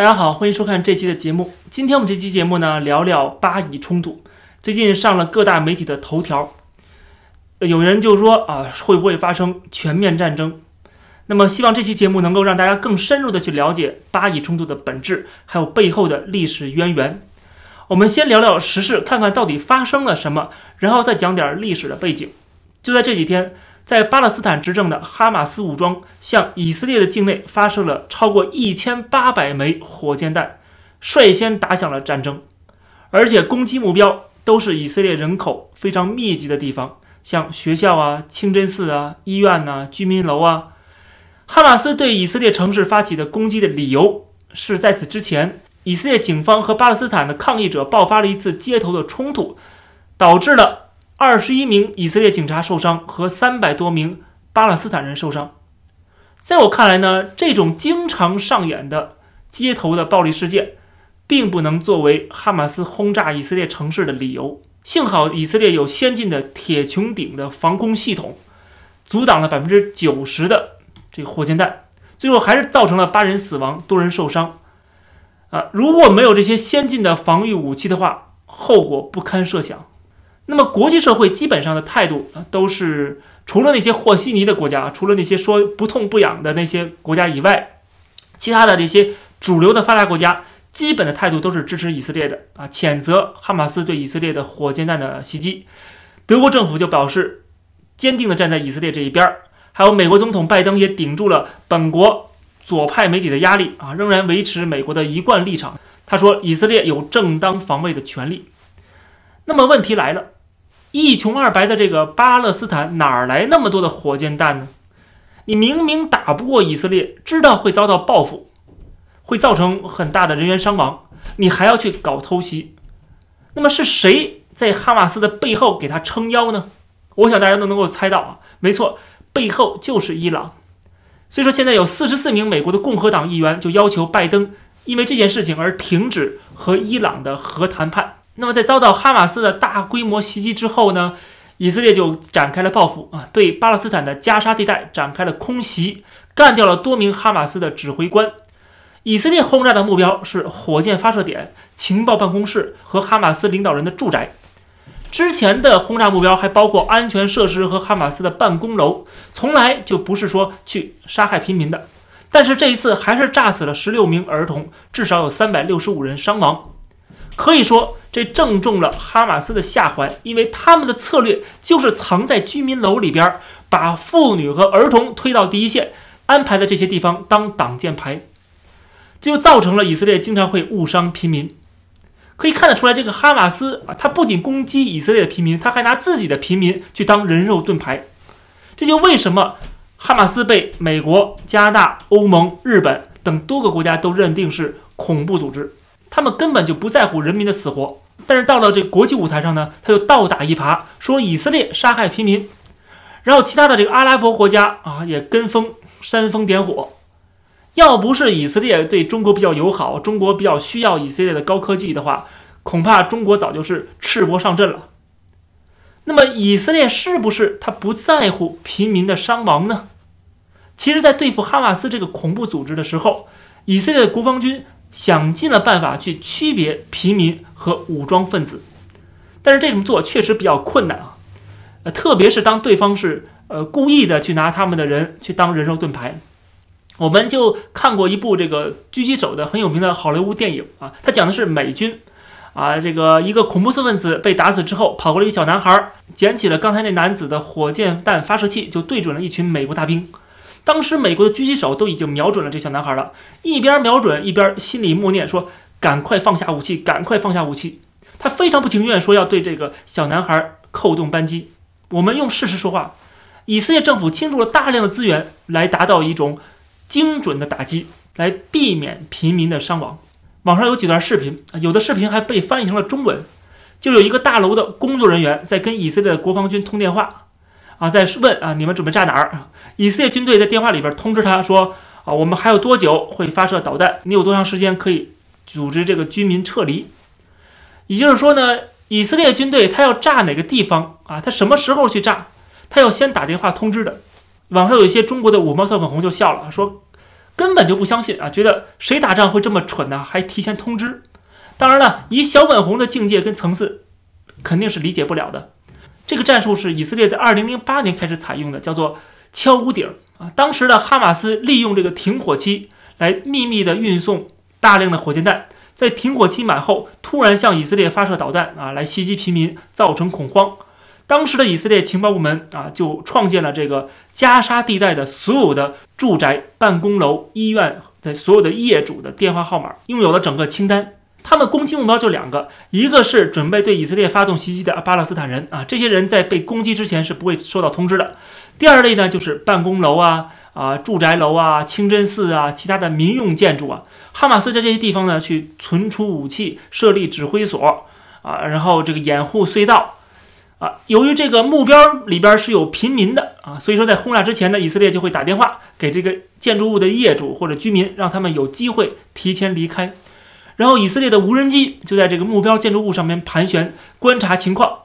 大家好，欢迎收看这期的节目。今天我们这期节目呢，聊聊巴以冲突。最近上了各大媒体的头条，有人就说啊，会不会发生全面战争？那么，希望这期节目能够让大家更深入的去了解巴以冲突的本质，还有背后的历史渊源。我们先聊聊时事，看看到底发生了什么，然后再讲点历史的背景。就在这几天。在巴勒斯坦执政的哈马斯武装向以色列的境内发射了超过一千八百枚火箭弹，率先打响了战争，而且攻击目标都是以色列人口非常密集的地方，像学校啊、清真寺啊、医院呐、居民楼啊。哈马斯对以色列城市发起的攻击的理由是在此之前，以色列警方和巴勒斯坦的抗议者爆发了一次街头的冲突，导致了。二十一名以色列警察受伤，和三百多名巴勒斯坦人受伤。在我看来呢，这种经常上演的街头的暴力事件，并不能作为哈马斯轰炸以色列城市的理由。幸好以色列有先进的铁穹顶的防空系统，阻挡了百分之九十的这个火箭弹，最后还是造成了八人死亡、多人受伤。啊，如果没有这些先进的防御武器的话，后果不堪设想。那么，国际社会基本上的态度啊，都是除了那些和稀泥的国家，除了那些说不痛不痒的那些国家以外，其他的这些主流的发达国家，基本的态度都是支持以色列的啊，谴责哈马斯对以色列的火箭弹的袭击。德国政府就表示坚定地站在以色列这一边儿，还有美国总统拜登也顶住了本国左派媒体的压力啊，仍然维持美国的一贯立场。他说，以色列有正当防卫的权利。那么问题来了。一穷二白的这个巴勒斯坦哪儿来那么多的火箭弹呢？你明明打不过以色列，知道会遭到报复，会造成很大的人员伤亡，你还要去搞偷袭？那么是谁在哈马斯的背后给他撑腰呢？我想大家都能够猜到啊，没错，背后就是伊朗。所以说，现在有四十四名美国的共和党议员就要求拜登因为这件事情而停止和伊朗的核谈判。那么，在遭到哈马斯的大规模袭击之后呢，以色列就展开了报复啊，对巴勒斯坦的加沙地带展开了空袭，干掉了多名哈马斯的指挥官。以色列轰炸的目标是火箭发射点、情报办公室和哈马斯领导人的住宅。之前的轰炸目标还包括安全设施和哈马斯的办公楼，从来就不是说去杀害平民的。但是这一次还是炸死了十六名儿童，至少有三百六十五人伤亡。可以说，这正中了哈马斯的下怀，因为他们的策略就是藏在居民楼里边，把妇女和儿童推到第一线，安排在这些地方当挡箭牌，这就造成了以色列经常会误伤平民。可以看得出来，这个哈马斯啊，他不仅攻击以色列的平民，他还拿自己的平民去当人肉盾牌。这就为什么哈马斯被美国、加拿大、欧盟、日本等多个国家都认定是恐怖组织。他们根本就不在乎人民的死活，但是到了这国际舞台上呢，他就倒打一耙，说以色列杀害平民，然后其他的这个阿拉伯国家啊也跟风煽风点火。要不是以色列对中国比较友好，中国比较需要以色列的高科技的话，恐怕中国早就是赤膊上阵了。那么以色列是不是他不在乎平民的伤亡呢？其实，在对付哈马斯这个恐怖组织的时候，以色列的国防军。想尽了办法去区别平民和武装分子，但是这种做确实比较困难啊，呃，特别是当对方是呃故意的去拿他们的人去当人肉盾牌。我们就看过一部这个狙击手的很有名的好莱坞电影啊，它讲的是美军啊，这个一个恐怖分子被打死之后，跑过来一个小男孩，捡起了刚才那男子的火箭弹发射器，就对准了一群美国大兵。当时美国的狙击手都已经瞄准了这小男孩了，一边瞄准一边心里默念说：“赶快放下武器，赶快放下武器。”他非常不情愿说要对这个小男孩扣动扳机。我们用事实说话，以色列政府倾注了大量的资源来达到一种精准的打击，来避免平民的伤亡。网上有几段视频，有的视频还被翻译成了中文，就有一个大楼的工作人员在跟以色列的国防军通电话。啊，在问啊，你们准备炸哪儿？以色列军队在电话里边通知他说：啊，我们还有多久会发射导弹？你有多长时间可以组织这个居民撤离？也就是说呢，以色列军队他要炸哪个地方啊？他什么时候去炸？他要先打电话通知的。网上有一些中国的五毛小粉红就笑了，说：根本就不相信啊，觉得谁打仗会这么蠢呢？还提前通知。当然了，以小粉红的境界跟层次，肯定是理解不了的。这个战术是以色列在2008年开始采用的，叫做敲屋顶啊。当时的哈马斯利用这个停火期来秘密的运送大量的火箭弹，在停火期满后，突然向以色列发射导弹啊，来袭击平民，造成恐慌。当时的以色列情报部门啊，就创建了这个加沙地带的所有的住宅、办公楼、医院的所有的业主的电话号码，拥有了整个清单。他们攻击目标就两个，一个是准备对以色列发动袭击的巴勒斯坦人啊，这些人在被攻击之前是不会收到通知的。第二类呢，就是办公楼啊、啊住宅楼啊、清真寺啊、其他的民用建筑啊，哈马斯在这些地方呢去存储武器、设立指挥所啊，然后这个掩护隧道。啊，由于这个目标里边是有平民的啊，所以说在轰炸之前呢，以色列就会打电话给这个建筑物的业主或者居民，让他们有机会提前离开。然后以色列的无人机就在这个目标建筑物上面盘旋观察情况，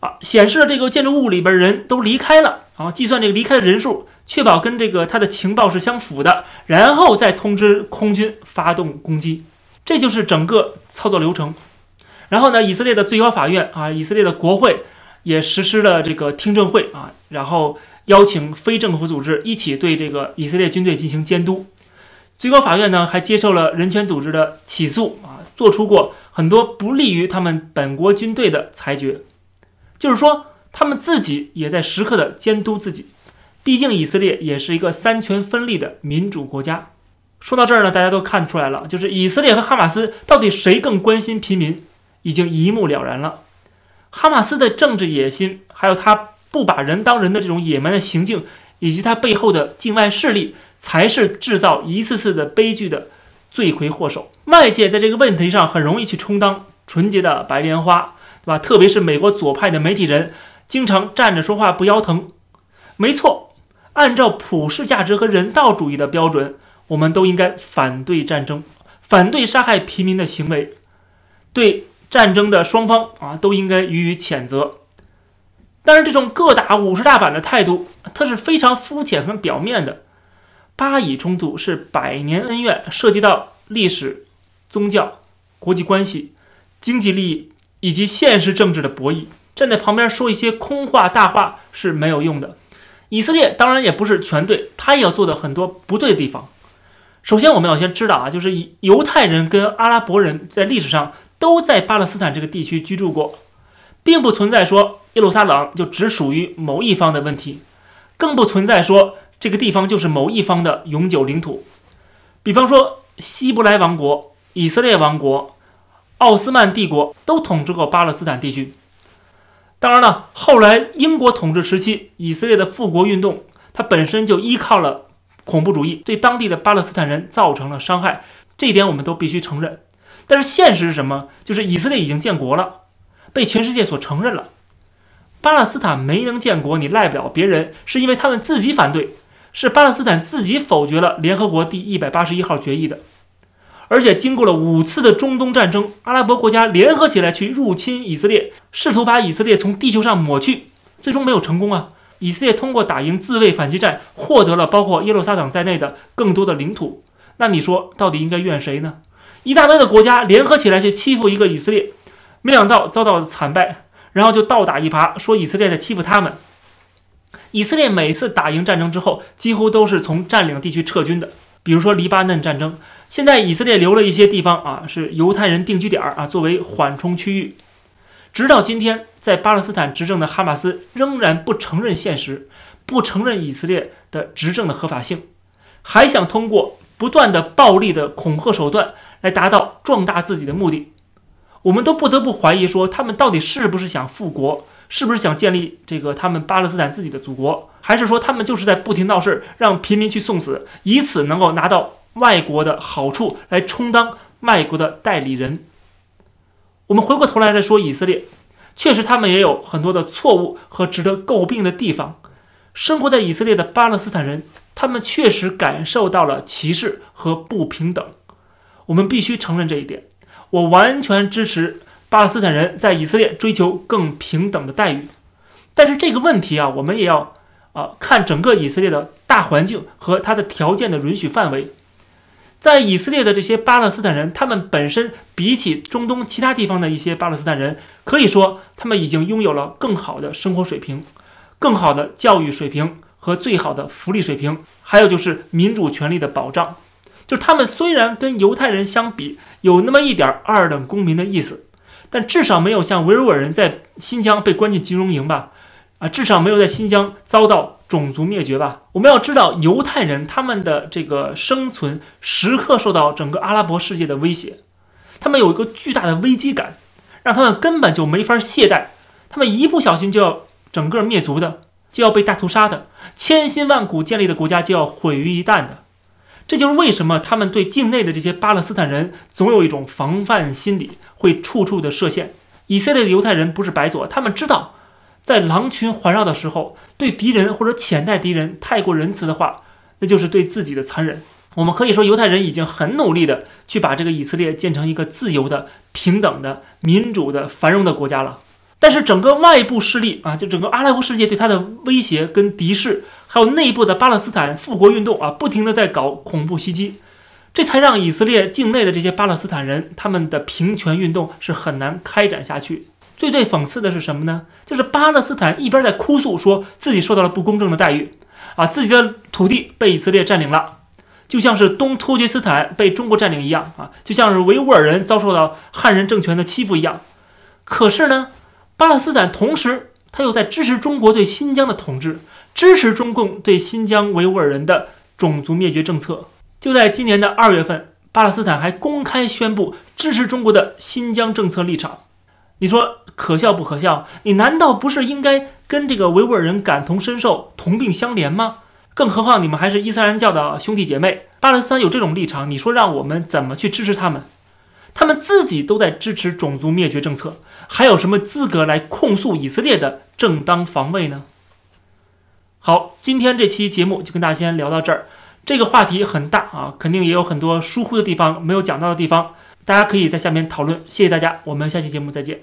啊，显示了这个建筑物里边人都离开了，啊，计算这个离开的人数，确保跟这个他的情报是相符的，然后再通知空军发动攻击，这就是整个操作流程。然后呢，以色列的最高法院啊，以色列的国会也实施了这个听证会啊，然后邀请非政府组织一起对这个以色列军队进行监督。最高法院呢还接受了人权组织的起诉啊，做出过很多不利于他们本国军队的裁决，就是说他们自己也在时刻的监督自己。毕竟以色列也是一个三权分立的民主国家。说到这儿呢，大家都看出来了，就是以色列和哈马斯到底谁更关心平民？已经一目了然了，哈马斯的政治野心，还有他不把人当人的这种野蛮的行径，以及他背后的境外势力，才是制造一次次的悲剧的罪魁祸首。外界在这个问题上很容易去充当纯洁的白莲花，对吧？特别是美国左派的媒体人，经常站着说话不腰疼。没错，按照普世价值和人道主义的标准，我们都应该反对战争，反对杀害平民的行为，对。战争的双方啊，都应该予以谴责。但是这种各打五十大板的态度，它是非常肤浅和表面的。巴以冲突是百年恩怨，涉及到历史、宗教、国际关系、经济利益以及现实政治的博弈。站在旁边说一些空话大话是没有用的。以色列当然也不是全对，他也要做的很多不对的地方。首先，我们要先知道啊，就是犹太人跟阿拉伯人在历史上。都在巴勒斯坦这个地区居住过，并不存在说耶路撒冷就只属于某一方的问题，更不存在说这个地方就是某一方的永久领土。比方说，希伯来王国、以色列王国、奥斯曼帝国都统治过巴勒斯坦地区。当然了，后来英国统治时期，以色列的复国运动，它本身就依靠了恐怖主义，对当地的巴勒斯坦人造成了伤害，这一点我们都必须承认。但是现实是什么？就是以色列已经建国了，被全世界所承认了。巴勒斯坦没能建国，你赖不了别人，是因为他们自己反对，是巴勒斯坦自己否决了联合国第一百八十一号决议的。而且经过了五次的中东战争，阿拉伯国家联合起来去入侵以色列，试图把以色列从地球上抹去，最终没有成功啊！以色列通过打赢自卫反击战，获得了包括耶路撒冷在内的更多的领土。那你说，到底应该怨谁呢？一大堆的国家联合起来去欺负一个以色列，没想到遭到惨败，然后就倒打一耙，说以色列在欺负他们。以色列每次打赢战争之后，几乎都是从占领地区撤军的，比如说黎巴嫩战争。现在以色列留了一些地方啊，是犹太人定居点啊，作为缓冲区域。直到今天，在巴勒斯坦执政的哈马斯仍然不承认现实，不承认以色列的执政的合法性，还想通过不断的暴力的恐吓手段。来达到壮大自己的目的，我们都不得不怀疑说，他们到底是不是想复国，是不是想建立这个他们巴勒斯坦自己的祖国，还是说他们就是在不停闹事，让平民去送死，以此能够拿到外国的好处，来充当外国的代理人？我们回过头来再说以色列，确实他们也有很多的错误和值得诟病的地方。生活在以色列的巴勒斯坦人，他们确实感受到了歧视和不平等。我们必须承认这一点。我完全支持巴勒斯坦人在以色列追求更平等的待遇。但是这个问题啊，我们也要啊，看整个以色列的大环境和它的条件的允许范围。在以色列的这些巴勒斯坦人，他们本身比起中东其他地方的一些巴勒斯坦人，可以说他们已经拥有了更好的生活水平、更好的教育水平和最好的福利水平，还有就是民主权利的保障。就他们虽然跟犹太人相比有那么一点二等公民的意思，但至少没有像维吾尔人在新疆被关进集中营吧？啊，至少没有在新疆遭到种族灭绝吧？我们要知道，犹太人他们的这个生存时刻受到整个阿拉伯世界的威胁，他们有一个巨大的危机感，让他们根本就没法懈怠，他们一不小心就要整个灭族的，就要被大屠杀的，千辛万苦建立的国家就要毁于一旦的。这就是为什么他们对境内的这些巴勒斯坦人总有一种防范心理，会处处的设限。以色列的犹太人不是白左，他们知道。在狼群环绕的时候，对敌人或者潜在敌人太过仁慈的话，那就是对自己的残忍。我们可以说，犹太人已经很努力的去把这个以色列建成一个自由的、平等的、民主的、繁荣的国家了。但是，整个外部势力啊，就整个阿拉伯世界对他的威胁跟敌视，还有内部的巴勒斯坦复国运动啊，不停的在搞恐怖袭击，这才让以色列境内的这些巴勒斯坦人他们的平权运动是很难开展下去。最最讽刺的是什么呢？就是巴勒斯坦一边在哭诉，说自己受到了不公正的待遇，啊，自己的土地被以色列占领了，就像是东突厥斯坦被中国占领一样，啊，就像是维吾尔人遭受到汉人政权的欺负一样。可是呢，巴勒斯坦同时他又在支持中国对新疆的统治，支持中共对新疆维吾尔人的种族灭绝政策。就在今年的二月份，巴勒斯坦还公开宣布支持中国的新疆政策立场。你说可笑不可笑？你难道不是应该跟这个维吾尔人感同身受、同病相怜吗？更何况你们还是伊斯兰教的兄弟姐妹。巴勒斯坦有这种立场，你说让我们怎么去支持他们？他们自己都在支持种族灭绝政策，还有什么资格来控诉以色列的正当防卫呢？好，今天这期节目就跟大家先聊到这儿。这个话题很大啊，肯定也有很多疏忽的地方，没有讲到的地方。大家可以在下面讨论，谢谢大家，我们下期节目再见。